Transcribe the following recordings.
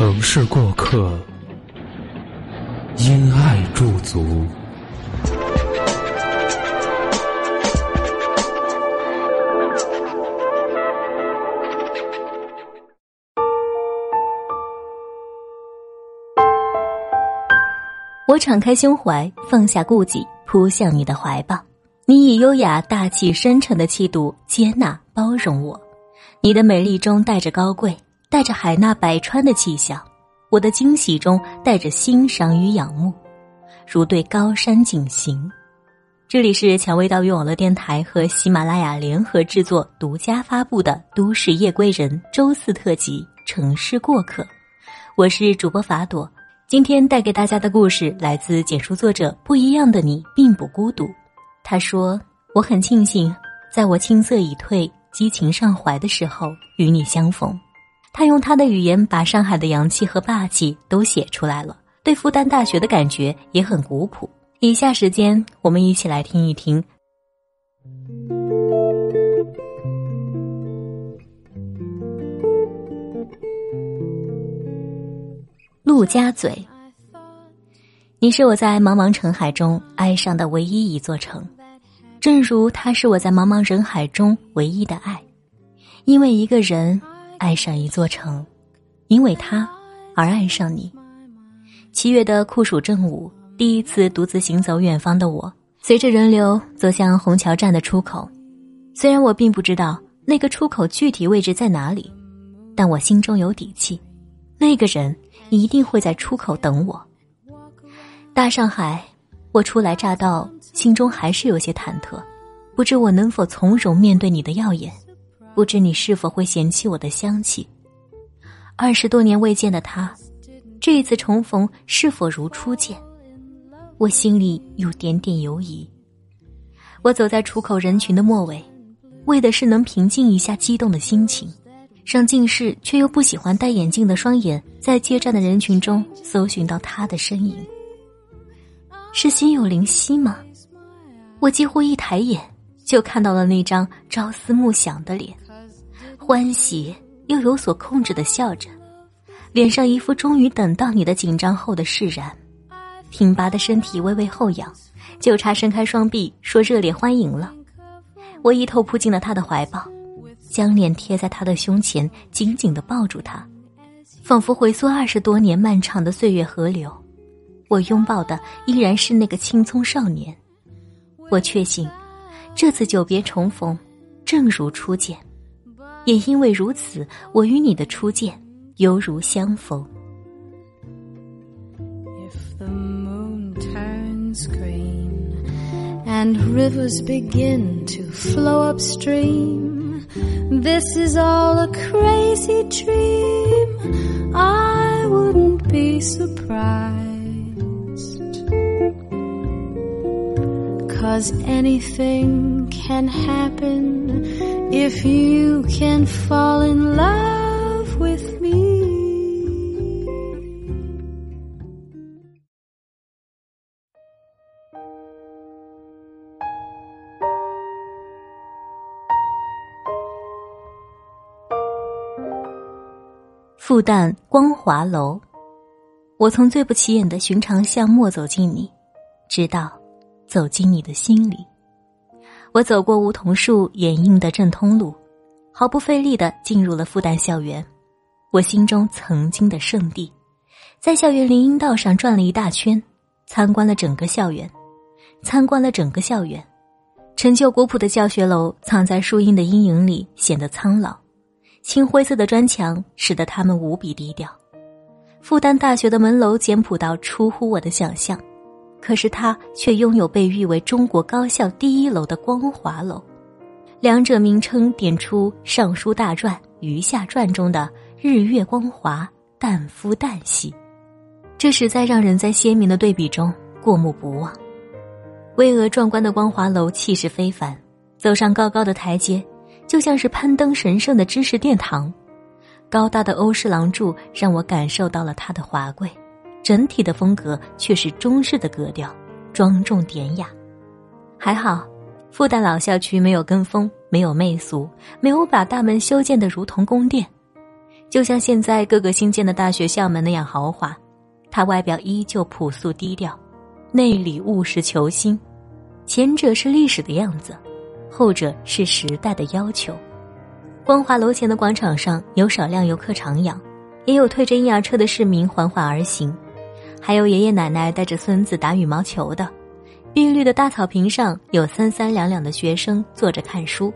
城市过客。因爱驻足。我敞开胸怀，放下顾忌，扑向你的怀抱。你以优雅、大气、深沉的气度接纳、包容我。你的美丽中带着高贵，带着海纳百川的气象。我的惊喜中带着欣赏与仰慕，如对高山景行。这里是蔷薇岛屿网络电台和喜马拉雅联合制作、独家发布的《都市夜归人》周四特辑《城市过客》，我是主播法朵。今天带给大家的故事来自简书作者不一样的你并不孤独。他说：“我很庆幸，在我青涩已退、激情上怀的时候与你相逢。”他用他的语言把上海的洋气和霸气都写出来了，对复旦大学的感觉也很古朴。以下时间，我们一起来听一听。陆家嘴，你是我在茫茫城海中爱上的唯一一座城，正如它是我在茫茫人海中唯一的爱，因为一个人。爱上一座城，因为他而爱上你。七月的酷暑正午，第一次独自行走远方的我，随着人流走向虹桥站的出口。虽然我并不知道那个出口具体位置在哪里，但我心中有底气，那个人一定会在出口等我。大上海，我初来乍到，心中还是有些忐忑，不知我能否从容面对你的耀眼。不知你是否会嫌弃我的香气？二十多年未见的他，这一次重逢是否如初见？我心里有点点犹疑。我走在出口人群的末尾，为的是能平静一下激动的心情，让近视却又不喜欢戴眼镜的双眼在接站的人群中搜寻到他的身影。是心有灵犀吗？我几乎一抬眼。就看到了那张朝思暮想的脸，欢喜又有所控制的笑着，脸上一副终于等到你的紧张后的释然，挺拔的身体微微后仰，就差伸开双臂说热烈欢迎了。我一头扑进了他的怀抱，将脸贴在他的胸前，紧紧的抱住他，仿佛回溯二十多年漫长的岁月河流。我拥抱的依然是那个青葱少年，我确信。这次久别重逢，正如初见，也因为如此我与你的初见犹如相逢 if the moon turns green and rivers begin to flow upstream this is all a crazy dream i wouldn't be surprised cause anything can happen if you can fall in love with me. 复旦光华楼，我从最不起眼的寻常巷陌走进你，直到。走进你的心里，我走过梧桐树掩映的正通路，毫不费力的进入了复旦校园，我心中曾经的圣地，在校园林荫道上转了一大圈，参观了整个校园，参观了整个校园，陈旧古朴的教学楼藏在树荫的阴影里，显得苍老，青灰色的砖墙使得他们无比低调，复旦大学的门楼简朴到出乎我的想象。可是它却拥有被誉为中国高校第一楼的光华楼，两者名称点出尚书大传，余下传》中的日月光华、旦夫旦兮，这实在让人在鲜明的对比中过目不忘。巍峨壮观的光华楼气势非凡，走上高高的台阶，就像是攀登神圣的知识殿堂。高大的欧式廊柱让我感受到了它的华贵，整体的风格却是中式的格调，庄重典雅。还好，复旦老校区没有跟风，没有媚俗，没有把大门修建的如同宫殿，就像现在各个新建的大学校门那样豪华。它外表依旧朴素低调，内里务实求新。前者是历史的样子，后者是时代的要求。光华楼前的广场上有少量游客徜徉，也有推着婴儿车的市民缓缓而行，还有爷爷奶奶带着孙子打羽毛球的。碧绿的大草坪上有三三两两的学生坐着看书，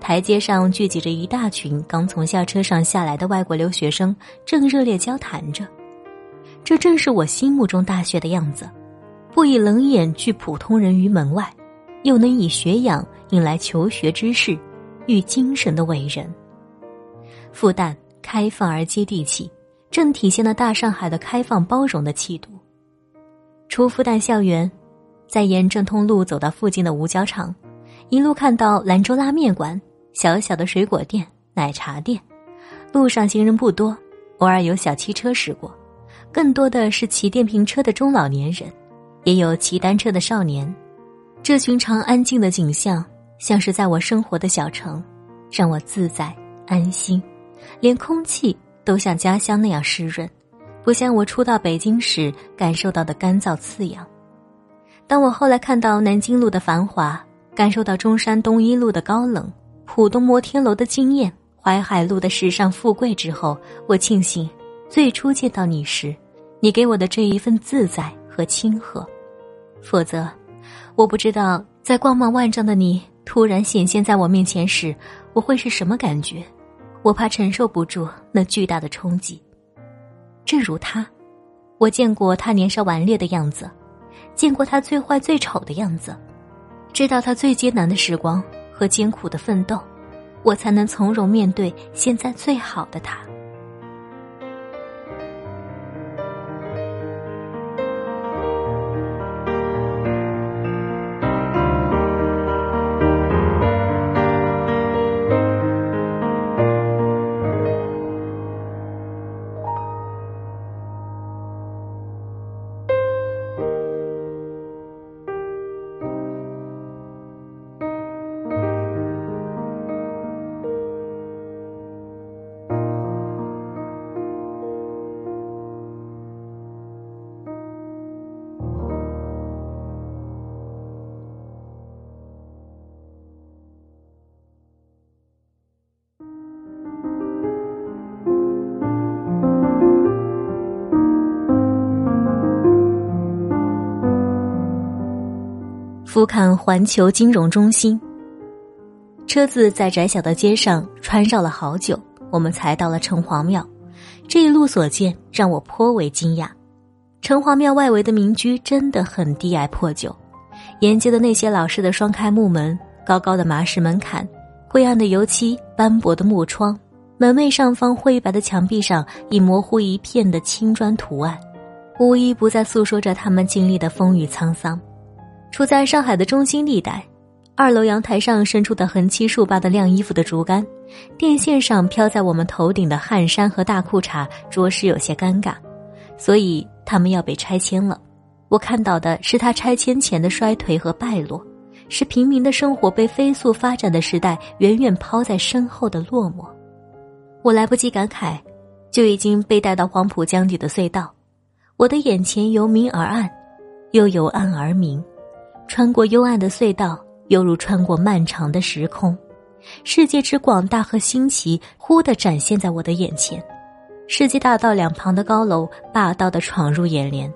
台阶上聚集着一大群刚从校车上下来的外国留学生，正热烈交谈着。这正是我心目中大学的样子，不以冷眼拒普通人于门外，又能以学养引来求学之士。与精神的伟人。复旦开放而接地气，正体现了大上海的开放包容的气度。出复旦校园，再沿正通路走到附近的五角场，一路看到兰州拉面馆、小小的水果店、奶茶店。路上行人不多，偶尔有小汽车驶过，更多的是骑电瓶车的中老年人，也有骑单车的少年。这寻常安静的景象。像是在我生活的小城，让我自在安心，连空气都像家乡那样湿润，不像我初到北京时感受到的干燥刺痒。当我后来看到南京路的繁华，感受到中山东一路的高冷，浦东摩天楼的惊艳，淮海路的时尚富贵之后，我庆幸最初见到你时，你给我的这一份自在和亲和，否则，我不知道在光芒万丈的你。突然显现在我面前时，我会是什么感觉？我怕承受不住那巨大的冲击。正如他，我见过他年少顽劣的样子，见过他最坏最丑的样子，知道他最艰难的时光和艰苦的奋斗，我才能从容面对现在最好的他。俯瞰环球金融中心，车子在窄小的街上穿绕了好久，我们才到了城隍庙。这一路所见让我颇为惊讶。城隍庙外围的民居真的很低矮破旧，沿街的那些老式的双开木门、高高的麻石门槛、灰暗的油漆、斑驳的木窗，门卫上方灰白的墙壁上已模糊一片的青砖图案，无一不在诉说着他们经历的风雨沧桑。处在上海的中心地带，二楼阳台上伸出的横七竖八的晾衣服的竹竿，电线上飘在我们头顶的汗衫和大裤衩，着实有些尴尬，所以他们要被拆迁了。我看到的是他拆迁前的衰颓和败落，是平民的生活被飞速发展的时代远远抛在身后的落寞。我来不及感慨，就已经被带到黄浦江底的隧道，我的眼前由明而暗，又由暗而明。穿过幽暗的隧道，犹如穿过漫长的时空，世界之广大和新奇忽地展现在我的眼前。世纪大道两旁的高楼霸道地闯入眼帘，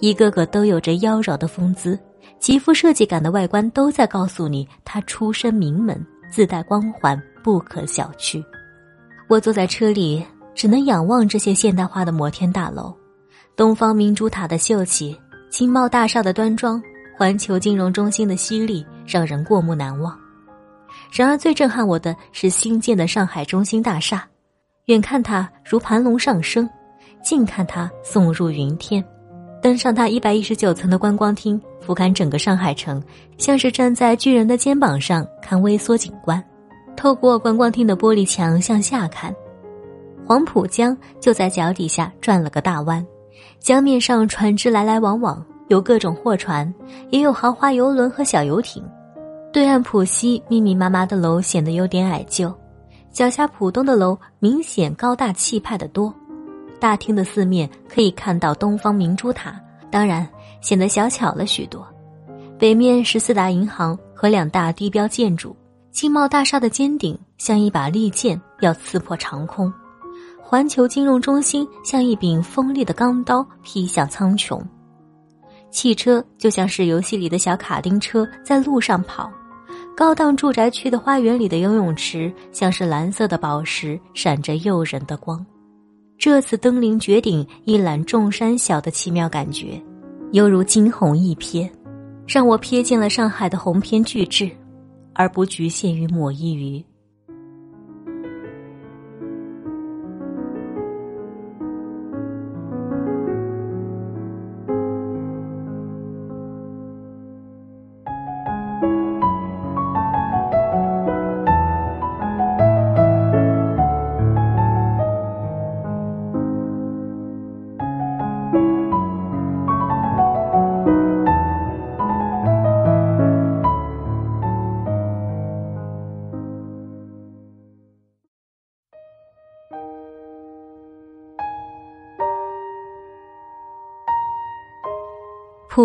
一个个都有着妖娆的风姿，极富设计感的外观都在告诉你，它出身名门，自带光环，不可小觑。我坐在车里，只能仰望这些现代化的摩天大楼，东方明珠塔的秀气，金茂大厦的端庄。环球金融中心的犀利让人过目难忘，然而最震撼我的是新建的上海中心大厦远看它如盘龙上升，近看它耸入云天。登上它一百一十九层的观光厅，俯瞰整个上海城，像是站在巨人的肩膀上看微缩景观。透过观光厅的玻璃墙向下看，黄浦江就在脚底下转了个大弯，江面上船只来来往往，有各种货船，也有豪华游轮和小游艇。对岸浦西密密麻麻的楼显得有点矮旧，脚下浦东的楼明显高大气派的多。大厅的四面可以看到东方明珠塔，当然显得小巧了许多。北面是四大银行和两大地标建筑，金茂大厦的尖顶像一把利剑，要刺破长空；环球金融中心像一柄锋利的钢刀，劈向苍穹。汽车就像是游戏里的小卡丁车，在路上跑；高档住宅区的花园里的游泳池，像是蓝色的宝石，闪着诱人的光。这次登临绝顶，一览众山小的奇妙感觉，犹如惊鸿一瞥，让我瞥见了上海的鸿篇巨制，而不局限于抹一隅。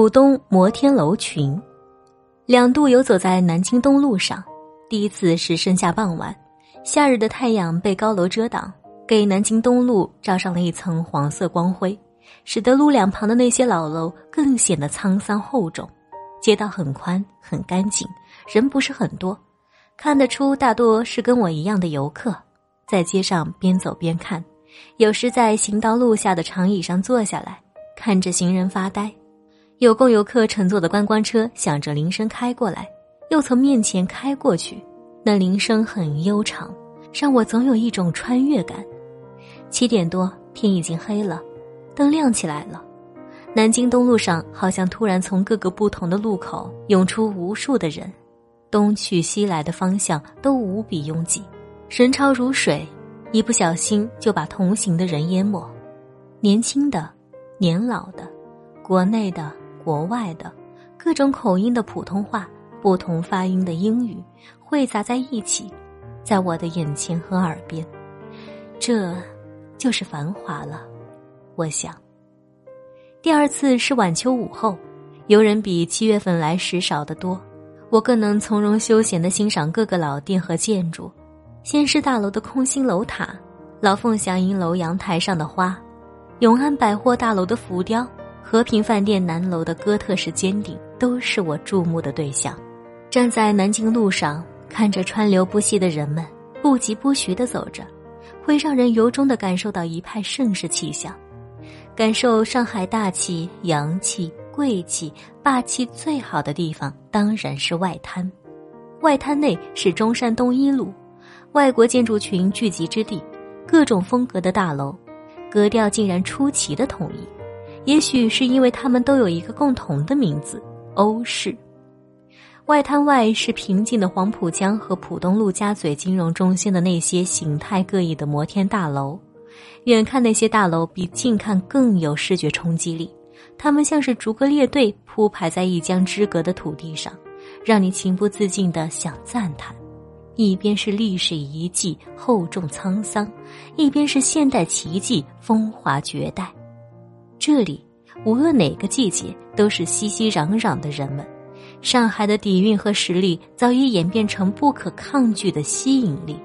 浦东摩天楼群，两度游走在南京东路上。第一次是盛夏傍晚，夏日的太阳被高楼遮挡，给南京东路罩上了一层黄色光辉，使得路两旁的那些老楼更显得沧桑厚重。街道很宽很干净，人不是很多，看得出大多是跟我一样的游客，在街上边走边看，有时在行道路下的长椅上坐下来，看着行人发呆。有供游客乘坐的观光车响着铃声开过来，又从面前开过去，那铃声很悠长，让我总有一种穿越感。七点多，天已经黑了，灯亮起来了。南京东路上好像突然从各个不同的路口涌出无数的人，东去西来的方向都无比拥挤，人潮如水，一不小心就把同行的人淹没。年轻的，年老的，国内的。国外的各种口音的普通话，不同发音的英语汇杂在一起，在我的眼前和耳边，这就是繁华了。我想，第二次是晚秋午后，游人比七月份来时少得多，我更能从容休闲的欣赏各个老店和建筑。先是大楼的空心楼塔，老凤祥银楼阳台上的花，永安百货大楼的浮雕。和平饭店南楼的哥特式尖顶都是我注目的对象。站在南京路上，看着川流不息的人们不疾不徐地走着，会让人由衷地感受到一派盛世气象，感受上海大气、洋气、贵气、霸气最好的地方当然是外滩。外滩内是中山东一路，外国建筑群聚集之地，各种风格的大楼，格调竟然出奇的统一。也许是因为他们都有一个共同的名字——欧式。外滩外是平静的黄浦江和浦东陆家嘴金融中心的那些形态各异的摩天大楼。远看那些大楼比近看更有视觉冲击力，它们像是逐个列队铺排在一江之隔的土地上，让你情不自禁的想赞叹：一边是历史遗迹厚重沧桑，一边是现代奇迹风华绝代。这里，无论哪个季节，都是熙熙攘攘的人们。上海的底蕴和实力早已演变成不可抗拒的吸引力。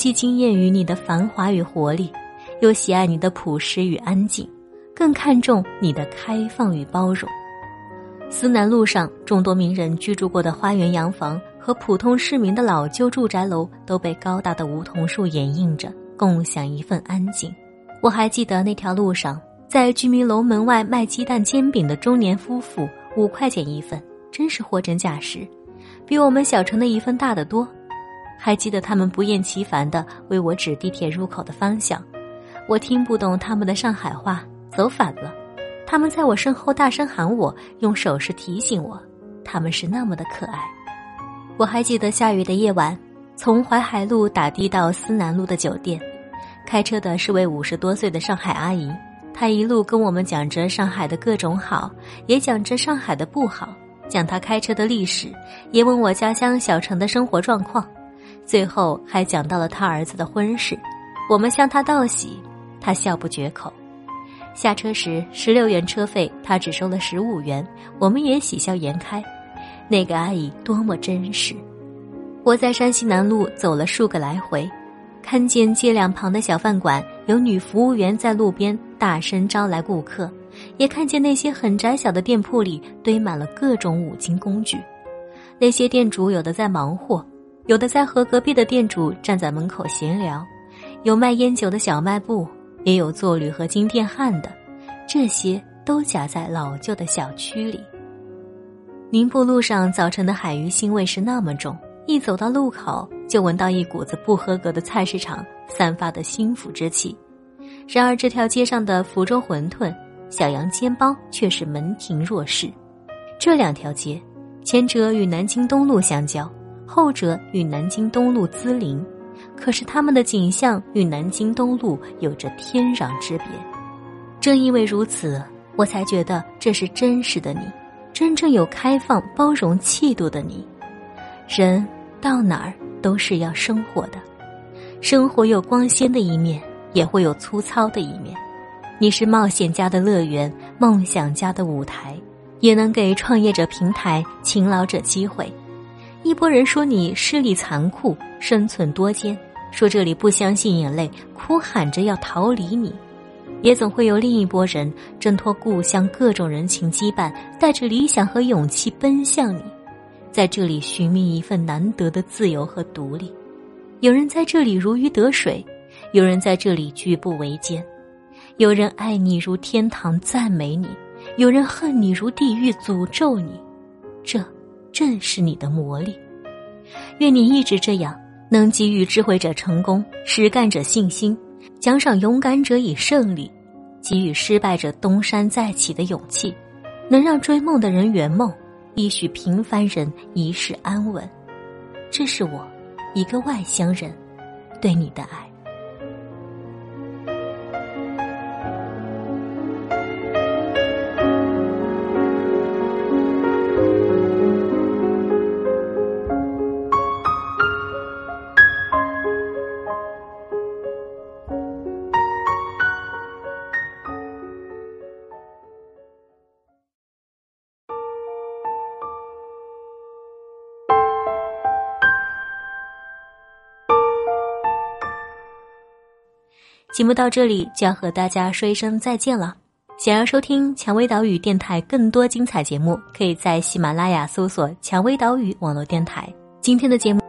既惊艳于你的繁华与活力，又喜爱你的朴实与安静，更看重你的开放与包容。思南路上众多名人居住过的花园洋房和普通市民的老旧住宅楼都被高大的梧桐树掩映着，共享一份安静。我还记得那条路上，在居民楼门外卖鸡蛋煎饼的中年夫妇，五块钱一份，真是货真价实，比我们小城的一份大得多。还记得他们不厌其烦地为我指地铁入口的方向，我听不懂他们的上海话，走反了。他们在我身后大声喊我，用手势提醒我，他们是那么的可爱。我还记得下雨的夜晚，从淮海路打的到思南路的酒店，开车的是位五十多岁的上海阿姨，她一路跟我们讲着上海的各种好，也讲着上海的不好，讲她开车的历史，也问我家乡小城的生活状况，最后还讲到了他儿子的婚事。我们向他道喜，他笑不绝口。下车时，十六元车费，他只收了十五元，我们也喜笑颜开。那个阿姨多么真实！我在山西南路走了数个来回，看见街两旁的小饭馆有女服务员在路边大声招来顾客，也看见那些很窄小的店铺里堆满了各种五金工具。那些店主有的在忙活，有的在和隔壁的店主站在门口闲聊，有卖烟酒的小卖部。也有做铝合金电焊的，这些都夹在老旧的小区里。宁波路上早晨的海鱼腥味是那么重，一走到路口就闻到一股子不合格的菜市场散发的腥腐之气。然而这条街上的福州馄饨、小羊煎包却是门庭若市。这两条街，前者与南京东路相交，后者与南京东路毗邻。可是他们的景象与南京东路有着天壤之别，正因为如此，我才觉得这是真实的你，真正有开放包容气度的你。人到哪儿都是要生活的，生活有光鲜的一面，也会有粗糙的一面。你是冒险家的乐园，梦想家的舞台，也能给创业者平台，勤劳者机会。一拨人说你势力残酷，生存多艰。说这里不相信眼泪，哭喊着要逃离你，也总会有另一拨人挣脱故乡各种人情羁绊，带着理想和勇气奔向你，在这里寻觅一份难得的自由和独立。有人在这里如鱼得水，有人在这里举步维艰，有人爱你如天堂赞美你，有人恨你如地狱诅咒你。这正是你的魔力。愿你一直这样。能给予智慧者成功，实干者信心，奖赏勇敢者以胜利，给予失败者东山再起的勇气，能让追梦的人圆梦，亦许平凡人一世安稳。这是我，一个外乡人，对你的爱。节目到这里就要和大家说一声再见了。想要收听蔷薇岛屿电台更多精彩节目，可以在喜马拉雅搜索“蔷薇岛屿网络电台”。今天的节目。